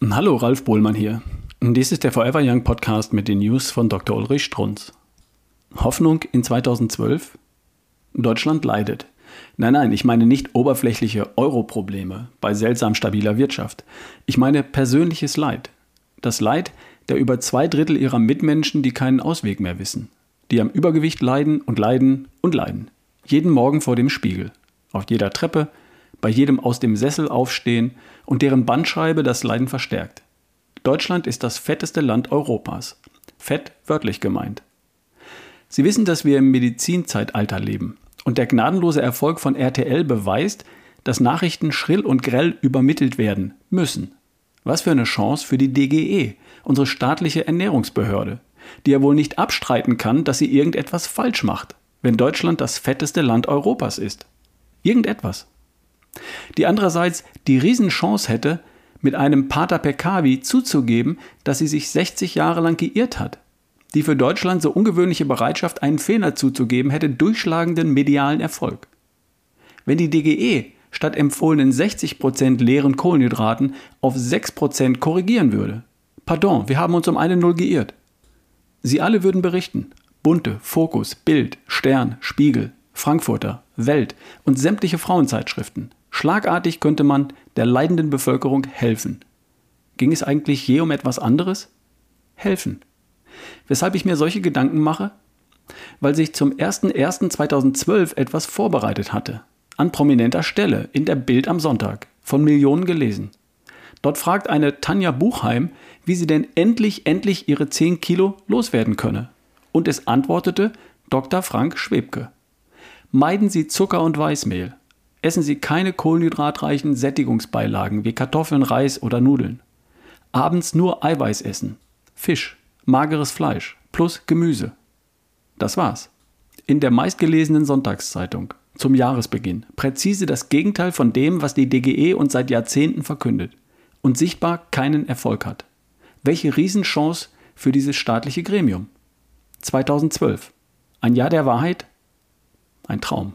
Hallo, Ralf Bohlmann hier. Dies ist der Forever Young Podcast mit den News von Dr. Ulrich Strunz. Hoffnung in 2012? Deutschland leidet. Nein, nein, ich meine nicht oberflächliche Euro-Probleme bei seltsam stabiler Wirtschaft. Ich meine persönliches Leid. Das Leid der über zwei Drittel ihrer Mitmenschen, die keinen Ausweg mehr wissen. Die am Übergewicht leiden und leiden und leiden. Jeden Morgen vor dem Spiegel. Auf jeder Treppe, bei jedem aus dem Sessel aufstehen und deren Bandscheibe das Leiden verstärkt. Deutschland ist das fetteste Land Europas. Fett wörtlich gemeint. Sie wissen, dass wir im Medizinzeitalter leben. Und der gnadenlose Erfolg von RTL beweist, dass Nachrichten schrill und grell übermittelt werden müssen. Was für eine Chance für die DGE, unsere staatliche Ernährungsbehörde, die ja wohl nicht abstreiten kann, dass sie irgendetwas falsch macht, wenn Deutschland das fetteste Land Europas ist. Irgendetwas. Die andererseits die Riesenchance hätte, mit einem Pater Peccavi zuzugeben, dass sie sich 60 Jahre lang geirrt hat. Die für Deutschland so ungewöhnliche Bereitschaft, einen Fehler zuzugeben, hätte durchschlagenden medialen Erfolg. Wenn die DGE statt empfohlenen 60% leeren Kohlenhydraten auf 6% korrigieren würde. Pardon, wir haben uns um eine Null geirrt. Sie alle würden berichten. Bunte, Fokus, Bild, Stern, Spiegel, Frankfurter, Welt und sämtliche Frauenzeitschriften. Schlagartig könnte man der leidenden Bevölkerung helfen. Ging es eigentlich je um etwas anderes? Helfen. Weshalb ich mir solche Gedanken mache? Weil sich zum 01.01.2012 etwas vorbereitet hatte. An prominenter Stelle in der Bild am Sonntag. Von Millionen gelesen. Dort fragt eine Tanja Buchheim, wie sie denn endlich, endlich ihre 10 Kilo loswerden könne. Und es antwortete Dr. Frank Schwebke. Meiden Sie Zucker und Weißmehl. Essen Sie keine kohlenhydratreichen Sättigungsbeilagen wie Kartoffeln, Reis oder Nudeln. Abends nur Eiweiß essen. Fisch, mageres Fleisch plus Gemüse. Das war's. In der meistgelesenen Sonntagszeitung zum Jahresbeginn präzise das Gegenteil von dem, was die DGE uns seit Jahrzehnten verkündet und sichtbar keinen Erfolg hat. Welche Riesenchance für dieses staatliche Gremium. 2012. Ein Jahr der Wahrheit? Ein Traum.